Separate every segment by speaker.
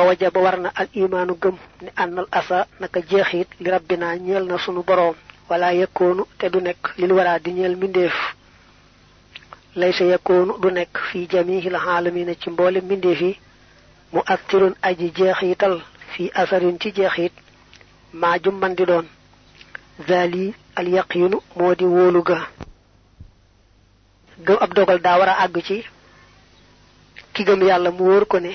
Speaker 1: fa wajaba war na al imaanu gëm ne ànnal asa naka jeexit li rabbina ñeel na sunu boroom wala yakkoonu te du nekk lil waraa di ñeel mbindeef laysa yakkoonu du nekk fi jamihil aalamina ci mboole mbindeef yi mu aktirun aji jeexital fi asarin ci jeexit maa jum man di doon zali al yaqinu moo di wóolu ga gëm ab dogal daa war a àgg ci ki gëm yàlla mu wóor ko ne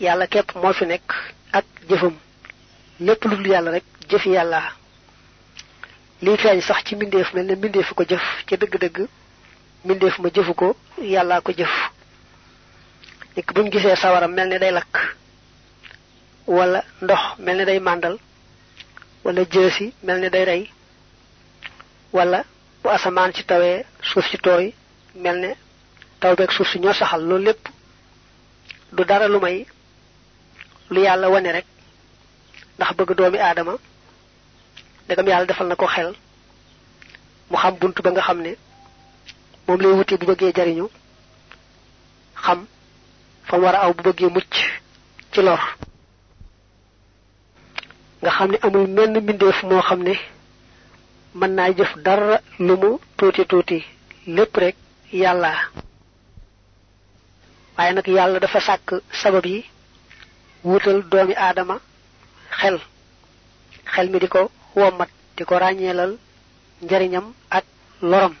Speaker 1: yàlla képp moo fi nekk ak jëfam. Lépp lu dul rek jëfi yàlla. Liy feeñ sax ci mbindeef mel ne ko jëf ca dëgg-dëgg mbindeef ma ko ko jëf. Nit buñ gisee sawara mel day wala ndox mel ne day màndal wala jësi mel day wala bu asamaan ci tawee suuf ci tooy mel ne taw beeg suuf saxal du dara lu may lu yàlla wane rek ndax bëgg doomi aadama ndegam yàlla defal na ko xel mu xam bunt ba nga xam ne moom lay wuti bu bëggee jariñu xam fa war a aw bu bëggee mucc ci lor nga xam ne amul menn mbindeef moo xam ne mën naa jëf dara lu mu tuuti tuuti lépp rek yàlla. waaye nag yàlla dafa sàkk sabab wutal doomi aadama xel. Xel mi di ko wommat di ko ràññeelal njariñam ak loram.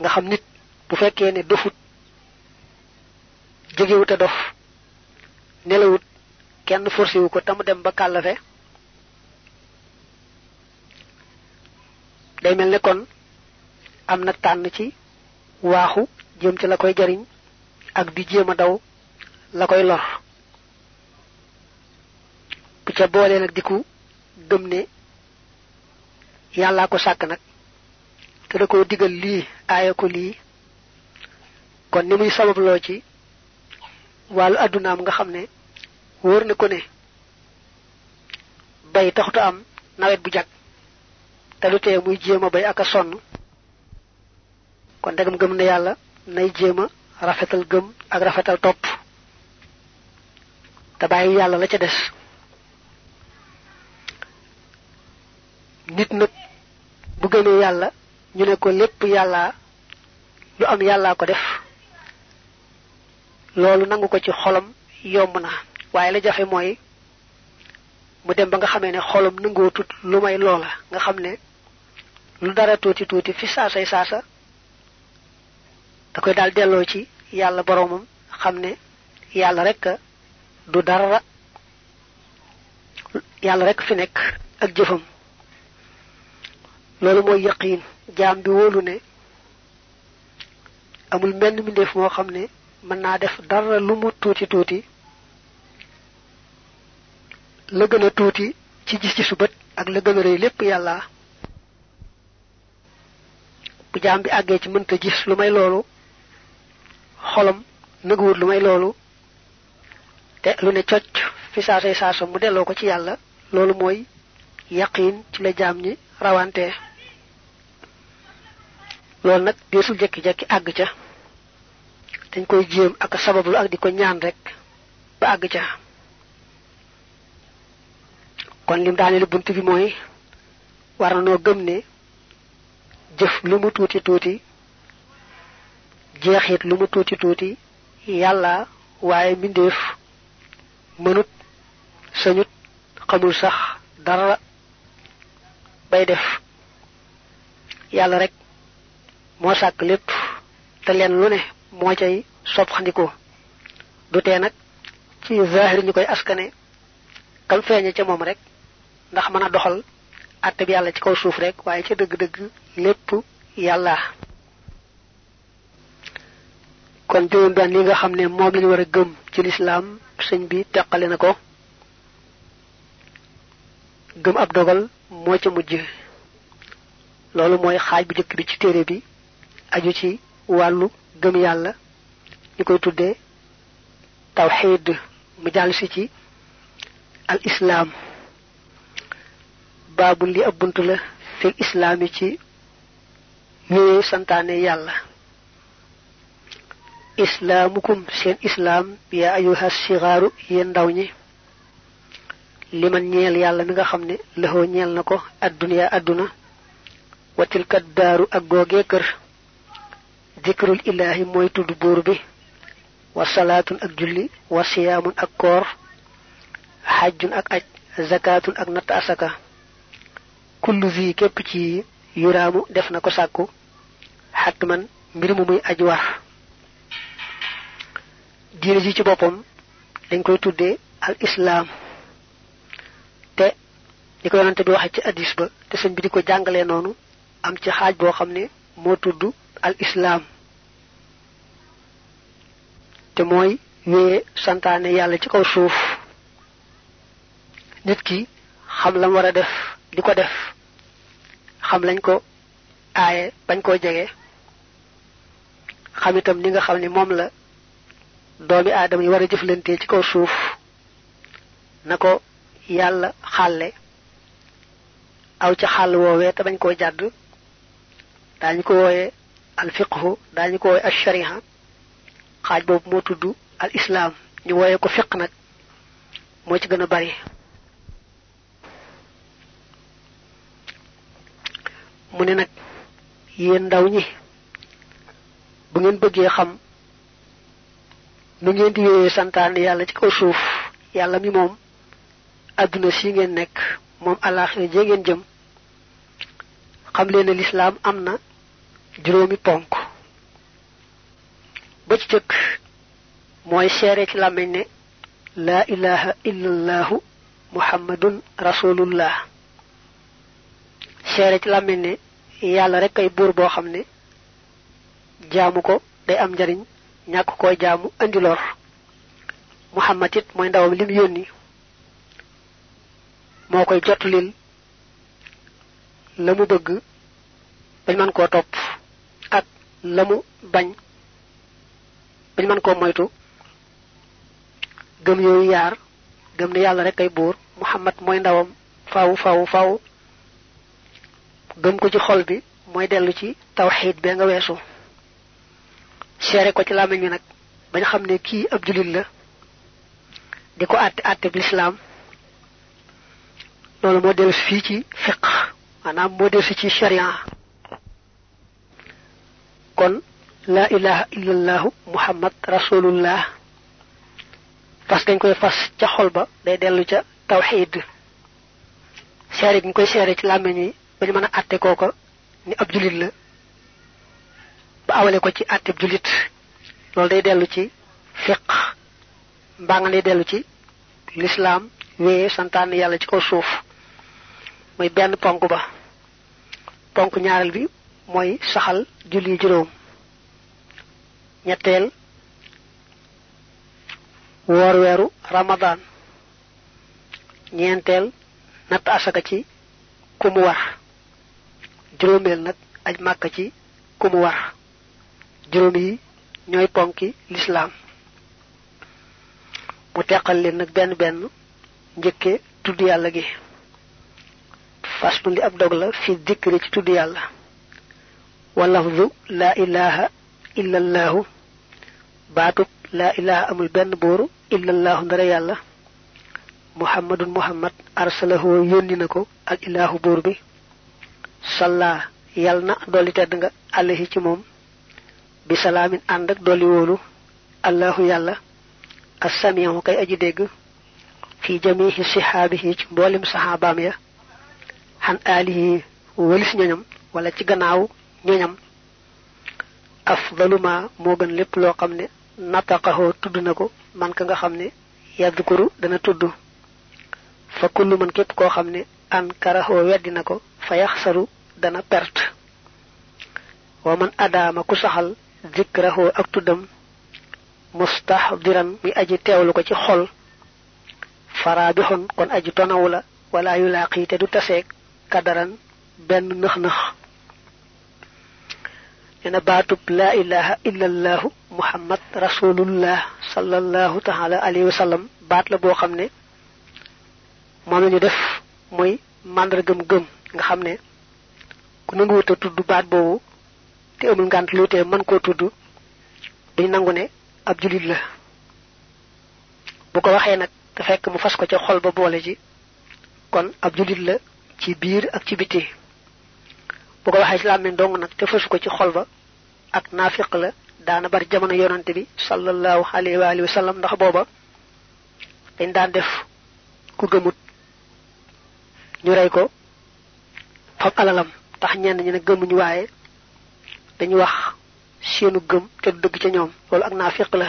Speaker 1: Nga xam nit bu fekkee ne dofut jógewut a dof nelawut kenn forcé wu ko tamu dem ba kàllafe. Day mel ne kon am na tànn ci waaxu jëm ci la koy jariñ ak di jéem daw la koy lor. Bu ca boolee nag diku gëm ne yàllaa ko sàkk nag te da ko digal lii aaya ko lii. Kon ni muy sababloo ci wàllu addunaam nga xam ne wóor na ko ne bay taxutu am nawet bu jag te lu tee muy jéem a bay ak a sonn. Kon ndegam gëm na yàlla nay jéem a rafetal gëm ak rafetal topp. Te bàyyi yàlla la ca des. Nit nag bu gëmee yàlla ñu ne ko lépp yàlla lu am yàllaa ko def. Loolu nangu ko ci xolam yomb na. Waaye la jafe mooy mu dem ba nga xamee ne xolam nangoo tut lu may loola. Nga xam ne lu dara tuuti tuuti fi saasay saasa da koy daal delloo ci yàlla boroomam xam ne yàlla rek du dara yàlla rek fi nekk ak jëfam. Loolu mooy yaqiin. Jaam bi wóolu ne amul menn mbindeef moo xam ne mën naa def dara lu mu tuuti tuuti. La gën a tuuti ci gis ci su bët ak la gën a rëy lépp bu jaam bi àggee ci mënta gis lu may loolu xolam nëguwut lu may loolu te lu ne cocc. Fi saasay saasa mu delloo ko ci yàlla. Loolu mooy yaqiin ci la jaam ñi rawante. Loolu nag deesul jekki-jekki àgg ca. Dañ koy jéem ak sabablu ak di ko ñaan rek ba àgg ca. Kon lim daaneel bunt bi mooy war gëm ne jëf lu mu tuuti tuuti jeexit lu mu tuuti tuuti yàlla waaye mbindeef mënut sañut xamul sax dara bay def. Yàlla rek moo sàkk lépp te leen lu ne moo cay soppandiku du tee nag ci zahir ñu koy askane kam feeñe ca moom rek ndax mën a doxal àtte bi yàlla ci kaw suuf rek waaye ca dëgg-dëgg lépp yàlla kon juróom benn li nga xam ne moom lañu war a gëm ci lislaam sëñ bi teqale na ko. Gëm ab dogal moo ca mujj. Loolu mooy xaaj bu jëkk bi ci téere bi aju ci wàllu gëm yàlla ñu koy tuddee tawxiid mu jàll si ci al islaam. Baabu li ab bunt la fil islaam yi ci yooyu santaane yàlla islaamukum seen islaam ya ayuha sigaaru yéen ndaw ñi. Liman ñeel yàlla mi nga xam ne lëxoo ñeel na ko adduniya adduna. Wa tilka daaru ak kër. Dikrul ilaahi mooy tudd buur bi. Wa salaatun ak julli wa ak koor. Xajjun ak aj zakatun ak asaka. Kullu zi képp ci yuraamu def na ko sàkku. Mbir mu muy diine ji ci boppam dañ koy tuddee al islaam. Te ni ko yonante bi waxe ci addis ba te sëñ bi di ko jàngalee noonu am ci xaaj boo xam ne moo tudd al islaam. Te mooy wéye santaane yàlla ci kaw suuf. Nit ki xam lam war a def di ko def. Xam lañ ko aaye bañ koo jege. Xam itam ni nga xam moom la doomi aadama yi war a jëflante ci kaw suuf na ko yàlla xàlle. aw ca xàll woowee te bañ koo jàdd. daañu ko wooyee al fiqhu daañu ko wooyee al shariha xaaj boobu moo tudd al islaam ñu wooyee ko fiq nag. moo ci gën a bari. mu ne nag yéen ndaw ñi bu ngeen bëggee xam nu ngeen di wéyee santaane yàlla ci kaw suuf yàlla mi moom àdduna si ngeen nekk moom àllaaxira jee ngeen jëm. Xam leen ne lislaam am na juróomi ponk. Ba ci jëkk mooy seere ci làmmiñ ne ilaha illallahu muhammadun rasulullah seere ci làmmiñ ne yàlla rek ay buur boo xam ne jaamu ko day am njariñ ñàkk koo jaamu andi lor. Muhammad it mooy ndawam lim yónni. Moo koy jotlil la mu bëgg bañ mën koo topp ak la mu bañ bañ mën koo moytu. Gëm yooyu yaar gëm ne yàlla rek ay buur muhammad mooy ndawam faw faw faw gëm ko ci xol bi mooy dellu ci tawxiid bee nga weesu seere ko ci bi nag bañ xam ne kii ab julit la di ko àtte bi lislaam loolu moo dellu si fii ci fiq maanaam moo dellu si ci sharia. Kon laa ilaha illallahu muhammad rasulullah. Fas gañ koy fas ca xol ba day dellu ca tawxiid. Seere gi koy seere ci làmmiñ wi ba ñu mën a àtte kooko ni ab julit la ba awale ko ci àtteb julit. Loolu day dellu ci fiq mbaa nga day dellu ci lislaam wéye santaan yàlla ci kaw suuf. Mooy benn ba. Ponk ñaareel bi mooy saxal julli juróom. Ñetteel ramadaan ñeenteel natt asaka ci ku mu war. Juróomeel aj màkk ci juróom yi ñooy ponki lislaam mu teqal leen nag benn benn njëkke tudd yàlla gi faslu li ab dog la fi dikkri ci tudd yàlla wa lafzu laa ilaha illa allaahu baatub laa ilaha amul benn booru illa allaahu ndara yàlla muhammadun muhammad arsalahu yónni na ko al ilaahu buur bi salla yal na dolli tedd nga ci moom bi salaamin ànd ak dolli wóolu allahu yàlla assamihu kay aji dégg fi jamihi sihaabihi ci mboolem saxaabaam ya xan aalihi walis ñoñam wala ci gannaaw ñoñam. Afdaluma moo gën lépp loo xam ne nataqahoo tudd man ka nga yadkuru dana tudd. Fa kullu man an karahoo weddi na ko fa dana perte. Wa man adaama ku saxal zikrahoo ak tuddam mustahdiran mi aji teewlu ko ci xol. Faraabixon kon aji tonawu la wala yu laaqi te du taseeg kadaran benn nëx-nëx. Nena baatub laa ilaha illa allahu muhammad rasulullah sallallahu taala alayhi wa sallam baat la boo xam ne moom la ñu def muy màndargam gëm nga xam ne ku nanguwut a tudd baat boobu te amul ngànt lu tee mën koo tudd bu duñ nangu ne ab julit la. Bu ko waxee nag te fekk mu fas ko ca xol ba boole ji kon ab julit la ci biir ak ci biti. Bu ko waxee ci làmmiñ dong nag te fasu ko ci xol ba ak naafiq la daana bari jamono yonante bi sallallahu alayhi wa alihi wa sallam ndax booba dañ daan def ku gëmut ñu rey ko fab alalam tax ñenn ñi ne gëmuñu waaye dañu wax seenu gëm te dëgg ca ñoom. Loolu ak naafiq la.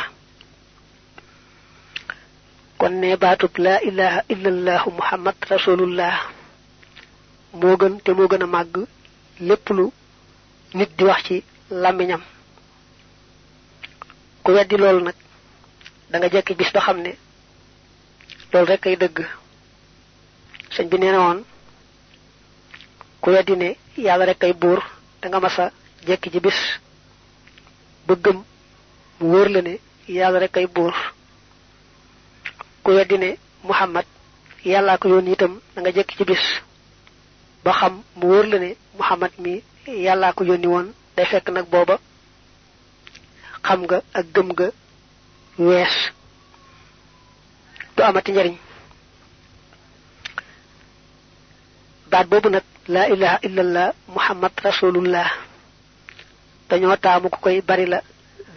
Speaker 1: Kon ne baatub la ilaha illallah muhammad rasulullah moo gën te moo gën a màgg lépp lu nit di wax ci làmmiñam. Ku weddi loolu nag da nga jekki bis ba xam ne loolu rek ay dëgg. Sëñ bi nee na ku weddi ne yàlla rek ay buur da nga masa jekki ci bis ba mu wóor la ne yàlla rek ay buur. Ku weddi ne muhammad yàllaa ko yoon itam da nga jekki ci bis ba xam mu la ne muhammad mi yàllaa ko yónni woon day fekk nag booba xam nga ak gëm nga wees. Du amati njariñ. Baat boobu nag laa ilaha illallah muhammad rasulullah dañoo taamu ku koy bari la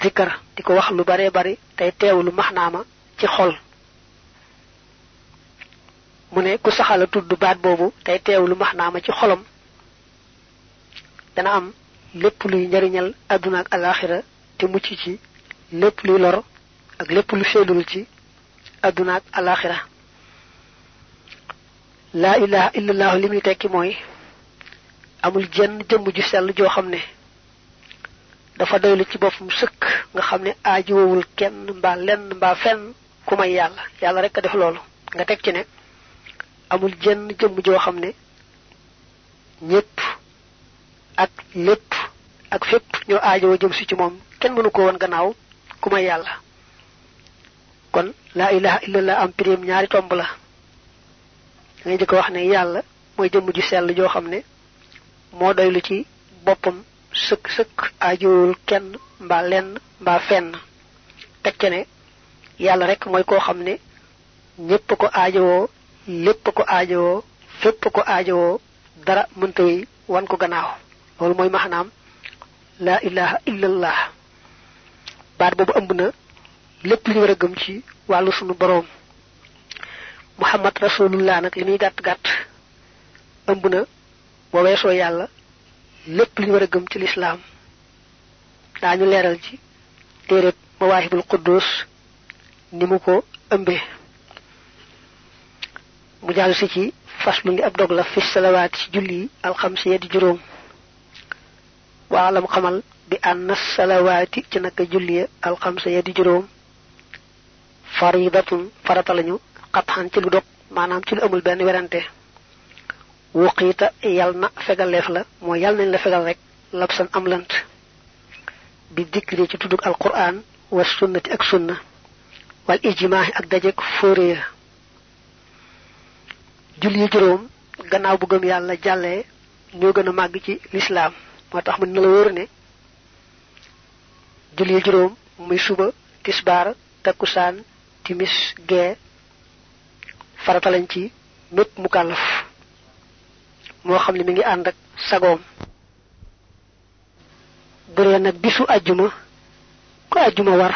Speaker 1: zikkar di ko wax lu bare bari tey teewlu maxnaama ci xol. mu ne ku saxala tudd baat boobu tey teewlu maxnaama ci xolam. dana am lépp luy njariñal àdduna ak alaxira te mucc ci lépp luy lor ak lépp lu sellul ci àdduna ak alaaxira. laa ilaha illallah li muy tekki mooy amul jenn jëmm ju sell joo xam ne dafa doylu ci boppam sëkk nga xam ne aajowul kenn mbaa lenn mbaa fenn ku may yàlla. Yàlla rek def loolu. Nga teg ci ne amul jenn jëmm joo xam ne ñépp ak lépp ak fépp ñoo aajowoo jëm si ci moom. Kenn mënu ko woon gannaaw ku may yàlla. Kon laa ilaha illallah am pirim ñaari tomb la. Ngay jëkk wax ne yàlla mooy jëmm ju sell joo xam ne moo doylu ci boppam sëkk sëkk aajowul kenn mbaa lenn mbaa fenn. Teg ca ne yàlla rek mooy koo xam ne ñépp ko aajowoo lépp ko aajowoo fépp ko aajowoo dara wan ko gannaaw. Loolu mooy maxnaam laa ilaha illallah baat boobu ëmb na lépp li ñu war a gëm ci wàllu sunu boroom. Muhammad rasulullah nag li muy gàtt gàtt ëmb na boo weesoo yàlla lépp li war a gëm ci lislaam. Daañu leeral ci téeréb mawaahibul quddus ni ko ëmbee. Mu jàll si ci faslu li ab dog fi salawaati ci julli di juróom. Waalam xamal bi ànn salawaati ci julli ya di juróom. Faridatun farata lañu xatxan ci lu dog maanaam ci lu amul benn werante wuqiita yal na fegaleef la mooy yal nañ la fegal rek labsan am lant bi dikri ci tuddug alquran wa sunnati ak sunna wal ijmaahi ak dajeg fóore ya. Julli yu juróom gannaaw bu gëm yàlla jàllee ñoo gën a màgg ci lislaam. Moo tax mën na la wóor ne julli yu juróom muy suba tisbaar takkusaan timis gee farata lañ ci mépp moo xam ne mi ngi ànd ak sagoom. Bu dee bisu ajjuma ku ajjuma war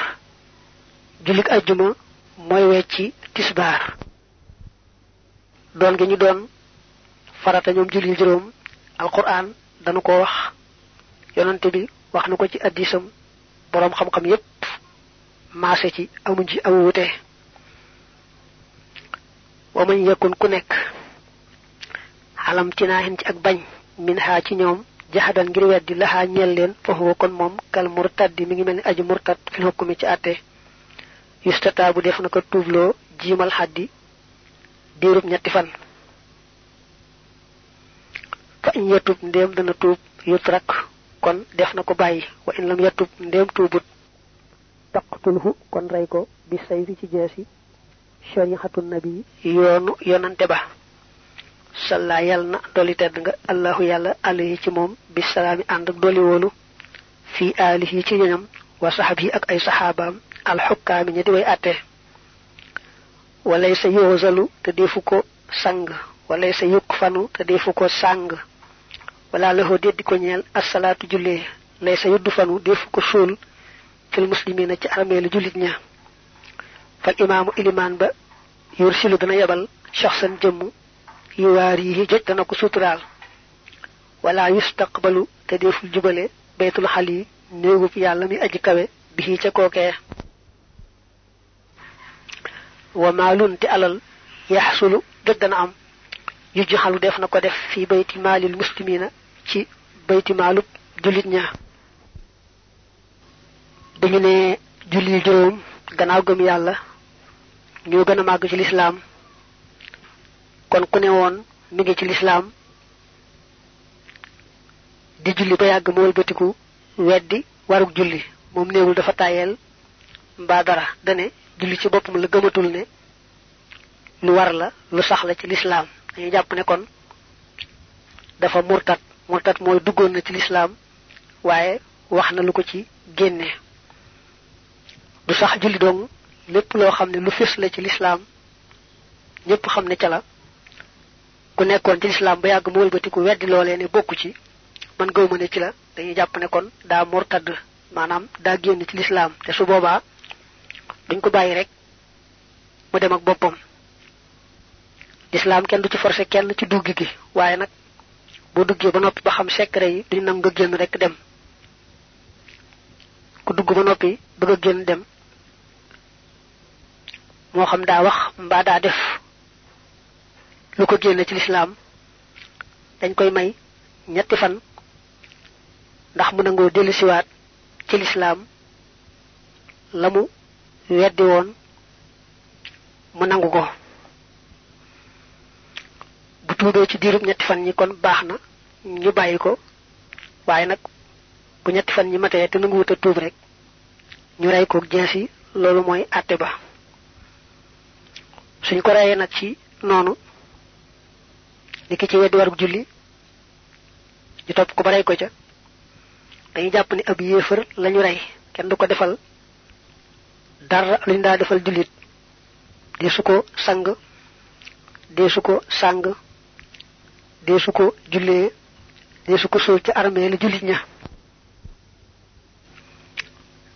Speaker 1: jullik ajjuma mooy wecci tisbaar. Doon gi ñu doon farata ñoom julli juróom alquran danu ko wax. Yonante bi wax na ko ci addisam boroom xam-xam yépp maase ci amuñ ci amu wute. Wa yakun ku nekk xalam tinaahin ci ak bañ min xaa ci ñoom jaxadan ngir weddi laxaa ñeel leen kon moom kal murtaddi mi ngi mel ni aji murtad fil xukkumi ci àtte. Yustata bu def na ko tuubloo jiimal xaddi diirub ñetti fan. Fa in yatub ndéem dana tuub yutrak kon def na ko wa in lam yatub ndéem tuubut taqtulhu kon rey ko bi say fi ci jeesi nabi yoonu yonante ba salla yal na doli tedd nga. Allahu yàlla alayhi ci moom bi salaami ànd ak doli woolu fii aalihi ci ñoñam wa sahabi ak ay sahabaam alxukkaami ñi di way atte walay sa yoozalu te defu ko sang. Walay sa yukk fanu te defu ko sang. Wala lahu deddi ko ñeel asalaatu jullee lay sa yuddu fanu defu ko suul fil muslimina ci armeelu jullit ña. Fal imaamu ilimaan ba yursilu dana yebal shaxsan jëmm يواريه جتنك سترال ولا يستقبل تديف الجبل بيت الحلي. نيغو في عالمي أجكو به تكوكي ومال تألل يحصل جدا أم. يجحل دفنك دف في بيت مال المسلمين. في بيت مال جلدنا dañu ne julli juróom gannaaw gëm yàlla ñoo gën a màgg ci lislaam kon ku ne mi ngi ci lislaam di julli ba yàgg mu wëlbatiku weddi waruk julli. Moom néewul dafa tàyyeel mbaa dara. Dane julli ci boppam la gëmatul ne lu war la lu sax la ci lislaam. Dañu jàpp ne kon dafa murtat. Murtat mooy duggoon na ci lislaam waaye wax na lu ko ci génne. Du sax julli dong lépp loo xam ne lu fés la ci lislaam ñépp xam ne la ku nekkoon ci lislaam ba yàgg mu wëlbatiku weddi loolee ne bokku ci man gëw ma ne ci la dañuy jàpp ne kon daa murtad maanaam daa génn ci lislaam. Te su boobaa duñ ko bàyyi rek mu dem ak boppam. Lislaam kenn du ci forcé kenn ci dugg gi waaye nag boo duggee ba noppi ba xam secret yi duñ nam nga génn rek dem. Ku dugg ba noppi bëgg a génn dem moo xam daa wax mbaa daa def lu ko génne ci lislaam dañ koy may ñetti fan ndax mu nangoo dellu siwaat ci lislaam la mu weddi woon mu nangu ko. Bu tuubee ci diirub ñetti fan ñi kon baax na ñu bàyyi ko waaye nag bu ñetti fan ñi matee te nanguwut a tuub rek ñu rey ko jees yi loolu mooy àtte ba. Suñ ko reyee nag ci noonu li ki ci weddi warug julli ñu topp ko ba rey ko ca. Dañuy jàpp ni ab yéefar lañu rey kenn du ko defal dara luñ daa defal jullit. Deesu ko sang deesu ko sàng deesu ko jullee deesu ko suul ci armée la jullit ña.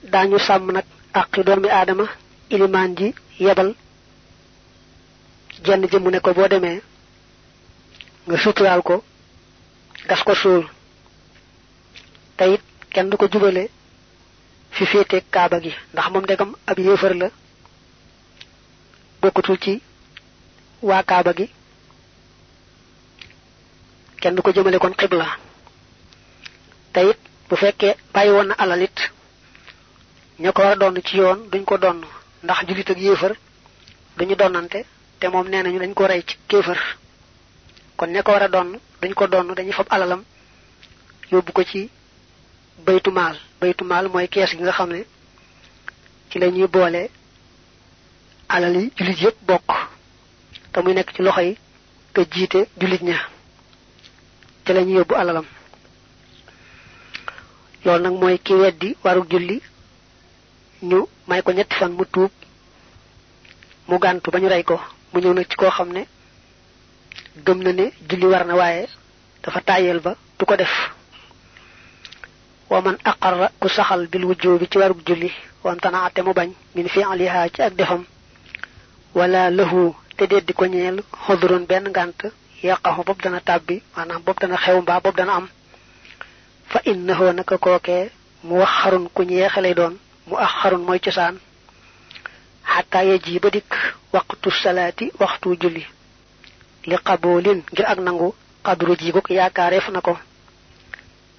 Speaker 1: Daañu sàmm nag àqi doomi ilimaan ji jenn jëmm ne ko boo demee nga suturaal ko gas ko suul te it kenn du ko jubale fi féete kaaba gi ndax moom ndegam ab yéefar la bokkutul ci waa kaaba gi kenn du ko jëmale kon xibla te it bu fekkee bàyyi woon na alal it ña ko war a donn ci yoon duñ ko donn ndax jullit ak yéefar duñu donnante te moom nee nañu dañ ko rey ci kéefar kon ña ko war a donn duñ ko donn dañuy fab alalam yóbbu ko ci baytu maal. Baytu maal mooy kees gi nga xam ne ci la ñuy boole alal yi jullit yépp bokk. Te muy nekk ci loxo yi ka jiite jullit ña. Ci la ñuy yóbbu alalam. Loolu nag mooy ki weddi warug julli ñu may ko ñetti fan mu tuub mu gàntu ba ñu ko. Mu ñëw nag ci koo xam ne gëm na ne julli war na waaye dafa tàyyeel ba du ko def. Wa man aqarra ku saxal bil wujjubi ci warug julli wam tana ate mu bañ min fi'liha ci ak defam wala lahu te deddi ko ñeel xodurun benn ngànt yaqaxu bopp dana tàbbi maanaam bopp dana xew mbaa bopp dana am. Fa innahu naka kookee mu wax xarun ku ñeexe lay doon mu ax xarun mooy cosaan xataa ye ji ba dikk waxtu salaati waxtu julli li qaboolin ngir ak nangu xadru ji gog yaakaareef na ko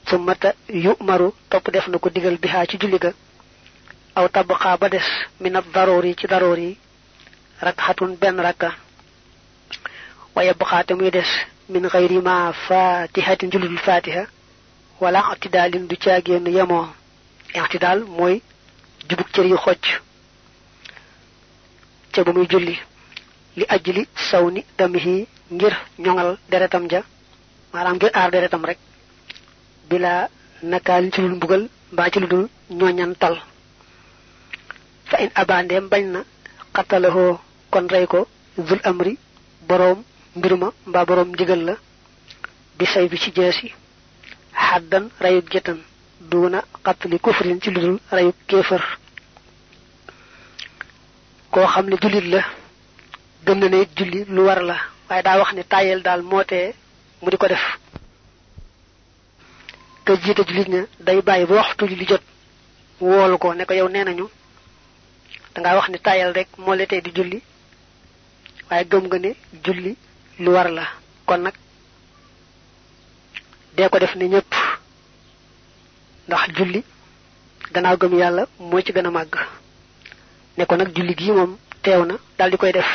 Speaker 1: summata yu maru topp def na ko digal bihaa ci julli ga aw tabxaa ba des minat daroor yi ci daroor yi rakxatun benn rakka waaye buxaate muy des min xayri ma fatihatin juludul fatiha wala i'tidaalin du caagéenu yemoo i'tidaal mooy jubug cër yu xocc ca ba muy julli li ajli saw ni damihi ngir ñoŋal deretam ja maanaam ngir aar deretam rek bila nakaalin ci lul mbugal mbaa ci lu dul ñooñantal fa in abandeem bañ na kon rey ko zul amri boroom mbirma mbaa boroom ndigal la bi say bi ci jeesi. Xaddan rayuk jëtan duuna xatali kufrin ci ludul rayuk kéefër. Koo xam ne jullit la gëm na ne julli lu war la waaye daa wax ne tayel daal mootee mu di ko def. Ka jiite jullit ña day bàyyi ba waxtu julli jot woolu ko ne ko yow nee nañu dangaa wax ni tayel rek moo la tey di julli waaye gëm nga ne julli lu war la. Kon nag dee ko def ni ñépp ndax julli gannaaw gëm yàlla moo ci gën a màgg. Ne ko nag julli gii moom teew na daal di koy def.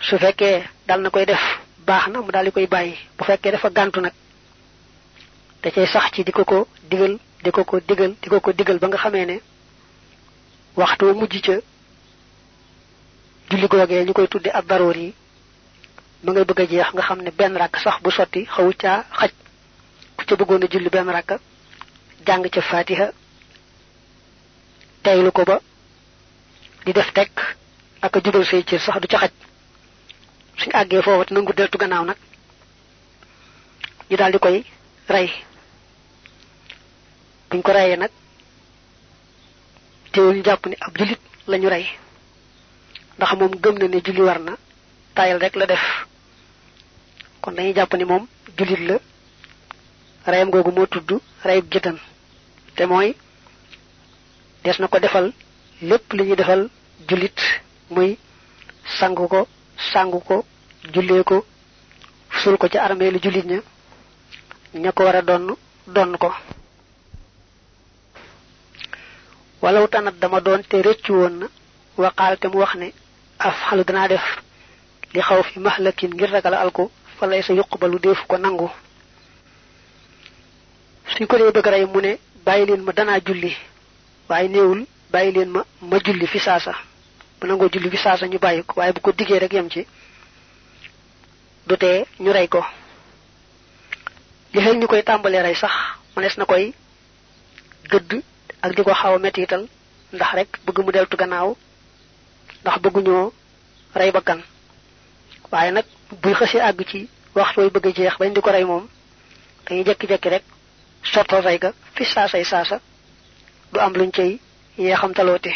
Speaker 1: Su fekkee dal na koy def baax na mu daal di koy bàyyi. Bu fekkee dafa gàntu nag da cay sax ci di ko ko digal di ko ko digal di ko ko digal ba nga xamee ne waxtu wa mujj ca julli googee ñu koy tudde ab daroor yi ba ngay bëgg a jeex nga xam ne benn rakk sax bu sotti xawu caa xaj. Ku ca bëggoon a julli benn rakk jàng ca fatiha teylu ko ba di def tekk ak a jubal say cër sax du ca xaj. Suñ àggee foofu te nangu deltu gannaaw nag ñu daal di koy rey. Buñ ko reyee nag teewul jàpp ne ab jullit lañu rey. Ndax moom gëm na ne julli war na tayal rek la def. Kon dañuy jàpp ni moom jullit la reyam googu moo tudd reyub jëtan te mooy des na ko defal lépp li ñuy defal jullit muy sangu ko sangu ko jullee ko sul ko ci armée lu jullit ña ña ko donn ko. Walaw tanat dama doon te rëccu woon na waqaal te mu wax ne af xalu danaa def li xaw mahlakin ngir ragal alko fa lay sa yuqbalu deefu ko nangu. Suñ ko dee bëgg mu ne ma danaa julli ma ma julli fi bu nangoo julli fi saasa ñu bàyyi ko waaye bu ko diggee rek yem ci. Du ñu rey ko. Li xel ñu koy tàmbalee rey sax mënees na koy gëdd ak di ko xaw a mettital ndax rek bëgg mu deltu gannaaw ndax bëgguñoo rey bakkan. Waaye nag buy xësee àgg ci waxtu way bëgg jeex bañ di ko rey moom dañuy jekki-jekki rek ga fi saasay saasa du am luñ cay yee xam taloote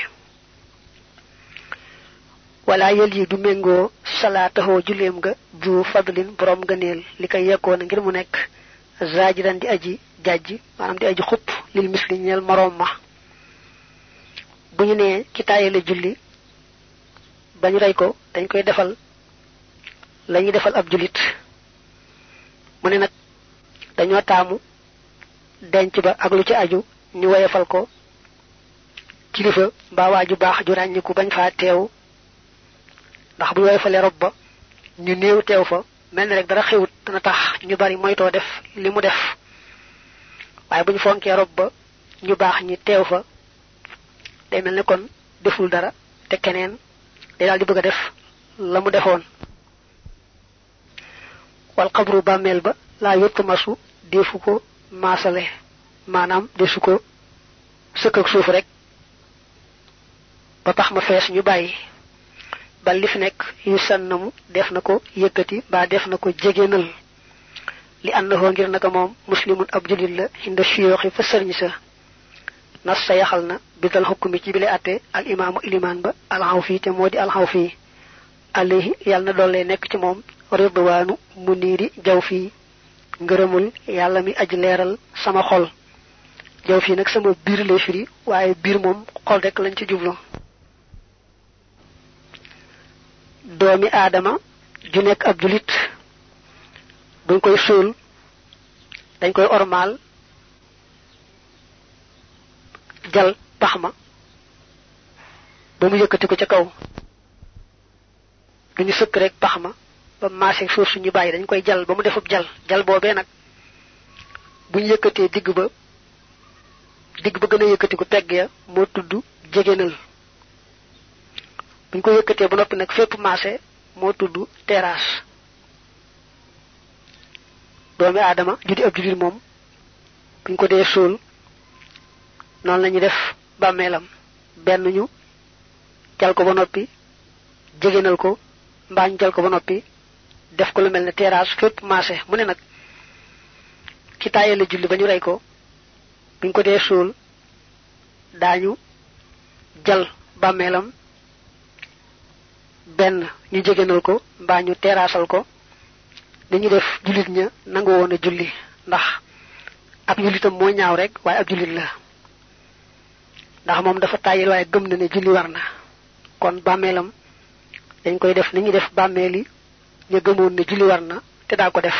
Speaker 1: wala yël yi du méngoo salaataxoo julleem ga ju fadlin borom gëneel li koy yekkoon ngir mu nekk zaajiran di aji jajj maanaam di aji lil misli ñeel moroom ma. Bu ñu nee ki taaye la julli bañ rey ko dañ koy defal lañuy defal ab jullit. Mu ne nag dañoo taamu denc ba ak lu ci aju ñu woyefal ko kilifa mbaa waa ju baax ju ràññiku bañ teew ndax bu ñu woyefalee rob ba ñu néew teew fa mel rek dara xewut dana tax ñu bari moytoo def li mu def. Waaye bu ñu rob ba ñu baax ñi teew fa day kon deful dara te keneen day daal bëgg def la defoon. Wal xabru bàmmeel ba laa yottu masu defu ko maasale maanaam desu ko sëkk ak suuf rek. Ba tax ma ñu bal li fi nekk yu sannamu def na ko yëkkati mbaa def na ko jegéenal li àndahoo ngir naka moom muslimun ab julit la inda siyooxi fa sëriñ sa nas sa yaxal na bidal xukkumi ci bile atte al imaamu ilimaan ba alxaw fii te moo di alxaw fii alayhi yàlla na doole nekk ci moom ridwaanu mu niiri jaw yàlla mi aj leeral sama xol jaw fii nag sama biir lay firi waaye biir moom xol rek lañ ci jublu doomi aadama ju nekk ab julit buñ koy suul dañ koy ormaal jal pax ma ba mu yëkkati ko ca kaw. Duñu sëkk rek pax ba suuf suñu bàyyi dañ koy jal ba mu jal. Jal boobee nag buñ yëkkatee digg ba digg ba gën a yëkkati ko pegg ya moo tudd buñ ko yëkkatee ba noppi nag fépp maase moo tudd terrasse. Doomi aadama judi ab judit moom buñ ko dee suul noonu la ñuy def bàmmeelam. Benn ñu jal ko ba noppi jegénal ko mbaa ñu jal ko ba noppi def ko lu mel ne terrasse fépp maase mu ne nag ki tàyyee la julli ba ñu ko buñ ko dee suul daañu jal bàmmeelam benn ñu jegénal ko mbaa ñu teraasal ko dañu def jullit ña nangu woon a julli ndax ab jullitam moo ñaaw rek waaye ab jullit la ndax moom dafa tàyyil waaye gëm na ne julli war na kon bàmmeelam dañ koy def ni ñu def bàmmeel yi ñu gëmoon ne julli war na te daa ko def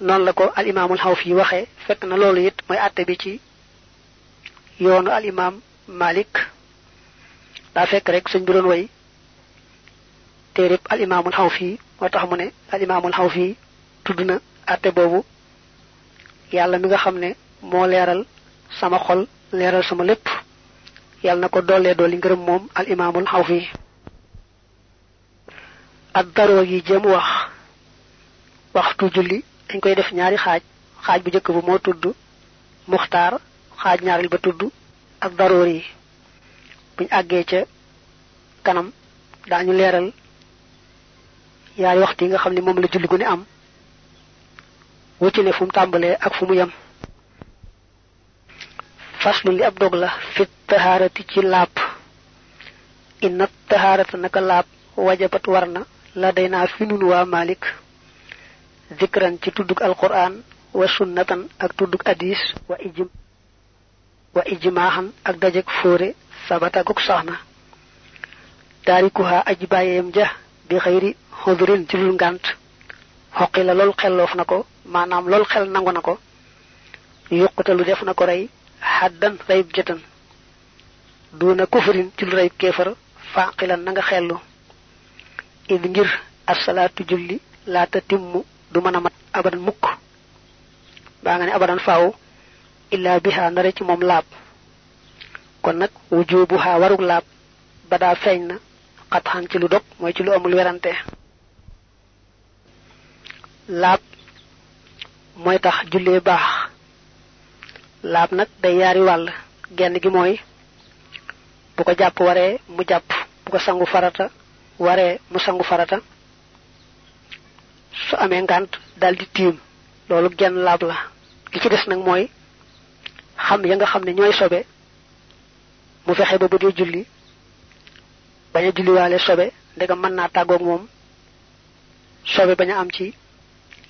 Speaker 1: noonu la ko al imaamul xaw fii waxee fekk na loolu it mooy àtte bi ci yoonu al imaam malik daa fekk rek suñ bi doon way téerib al imaamul xaw fii moo tax mu ne al imaamul xaw fii tudd na àtte boobu. Yàlla mi nga xam ne moo leeral sama xol leeral sama lépp. Yàlla na ko dollee dolli ngërëm moom al imaamul xaw fii ak daroo yi jëm wax. Waxtu julli dañ koy def ñaari xaaj. Xaaj bu njëkk bu moo tudd muxtaar xaaj ñaareel ba tudd ak daroor yi. Buñ àggee ca kanam daañu leeral yaari waxtu yi nga xam ne moom la julli gu am wucci ne fu mu tàmbalee ak fu mu yem. Li ab dog la fit taharati ci laab. Inna taharata naka laab wajabat war na la day naa fi waa malik. Zikran ci tuddug alquran wa sunnatan ak tuddug hadis wa ijm wa ijmaahan ak dajek fóore sabata guk saxna taarikuha aji ja bi xëyri xudrin ci lul ngànt xoqi la lool xelloof na ko maanaam lool xel nangu na ko. Yuqutalu def na ko rey xaddan reyub jëtan duuna kufrin ci lu reyub kéefar na nga xellu. Id ngir asalaatu julli laata timmu du mën a mat abadan mukk. Baa nga ne abadan faaw illa biha nare ci moom laab. Kon nag wujubuha warug laab ba daa feeñ na xat xan ci lu ci lu amul werante laab mooy tax jullee baax. Laab nag day yaari wàll. Genn gi mooy bu ko jàpp waree mu jàpp. Bu ko sangu farata waree mu sangu farata. Su amee ngànt daldi tiim. Loolu genn laab la. Gi ci des nag mooy xam ya nga xam sobe mu fexe ba bu dee julli bañ a julliwaale sobe ndegam mën naa tàggoog moom sobe bañ a am ci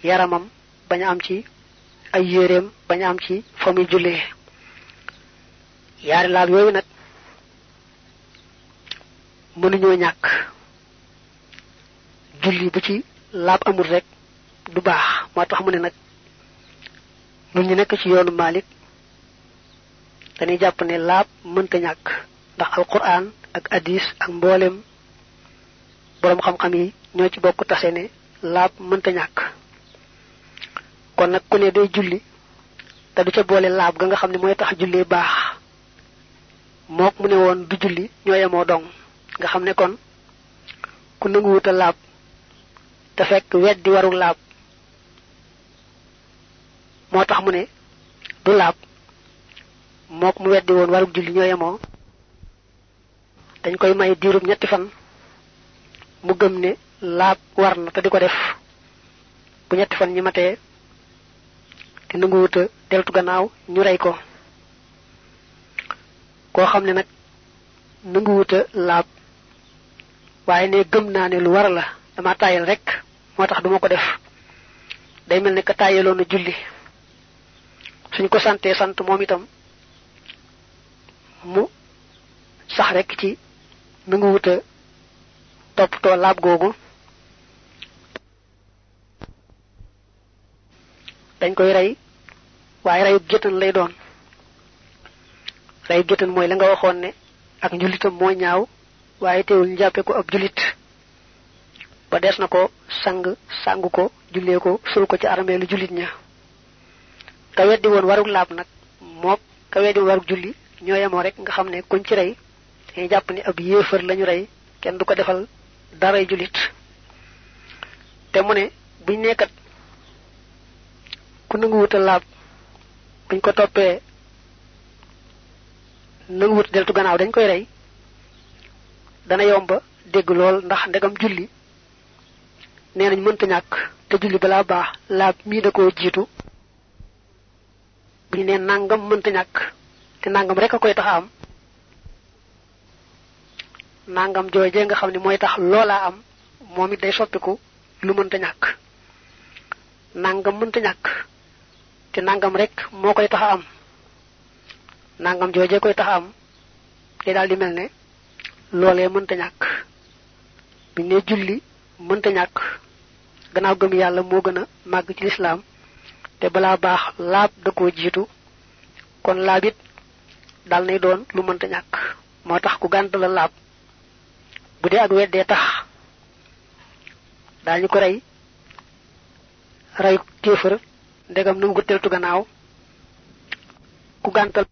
Speaker 1: yaramam bañ am ci ay yéreem bañ am ci fa muy jullee. Yaari laab yooyu nag mënuñoo ñàkk. Julli bu ci laab amul rek du baax. Moo tax mu ne nag ñun ñu nekk ci yoonu Malik dañuy jàpp ne laab mënta ñàkk. Ndax alquran ak hadis ak mboolem boroom xam-xam yi ñoo ci bokk tase ne laab mënta ñàkk kon nag ku ne day julli te du ca boole laab ga nga xam ne mooy tax jullee baax. Mook mu ne woon du julli ñoo yemoo dong. Nga xam ne kon ku nanguwuta laab te fekk weddi warul laab. Moo tax mu ne du laab. Mook mu weddi woon warul julli ñoo yemoo. Dañ koy may diirub ñetti fan. Mu gëm ne laab war na te def. Bu ñetti fan ñi matee te nanguwuta deltu gannaaw ñu rey ko. Koo xam ne nag nanguwuta laab waaye ne gëm naa ne lu war la dama tàyyal rek moo tax duma ko def. Day mel ne ka tàyyaloon a julli. Suñ ko santee sant moom itam mu sax rek ci nanguwuta toppatoo laab googu. Dañ koy rey waaye reyu géttan lay doon. Reyu géttan mooy la nga waxoon ne ak njullitam moo ñaaw waaye teewul ñu jàppe ko ab jullit ba des na ko sang sangu ko jullee ko sul ko ci armeelu jullit ña. Ka weddi woon warug laab nag mook ka weddi woon warug julli ñoo yemoo rek nga xam ne kuñ ci rey dañuy jàpp ni ab yéefar lañu rey kenn du ko defal daray jullit te mu ne buñ nekkat ku nangu wuta laab buñ ko toppee nangu wut deltu gannaaw dañ koy rey dana yomba dégg lool ndax ndegam julli nee nañ mënta ñàkk te julli balaa baax laab mii da koo jiitu bu ñu nee nangam mënta ñàkk te nangam rek a koy tax am nangam joojee nga xam ne tax loola am moom day soppiku lu mënta ñàkk nangam mënta ñàkk te nangam rek moo koy tax am. Nangam joojee koy tax am. Day daal di mel ne loolee mënta ñàkk. Bi ne julli mënta ñàkk. Gannaaw gëm yàlla moo gën a màgg ci lislaam. Te balaa baax laab da koo jiitu. Kon laab it dal nay doon lu mënta ñàkk. Moo tax ku gànt la laab. Bu dee ak weddee tax. Daañu ko rey. Rey kéefër ndegam nu ngu teltu gannaaw ku gàntal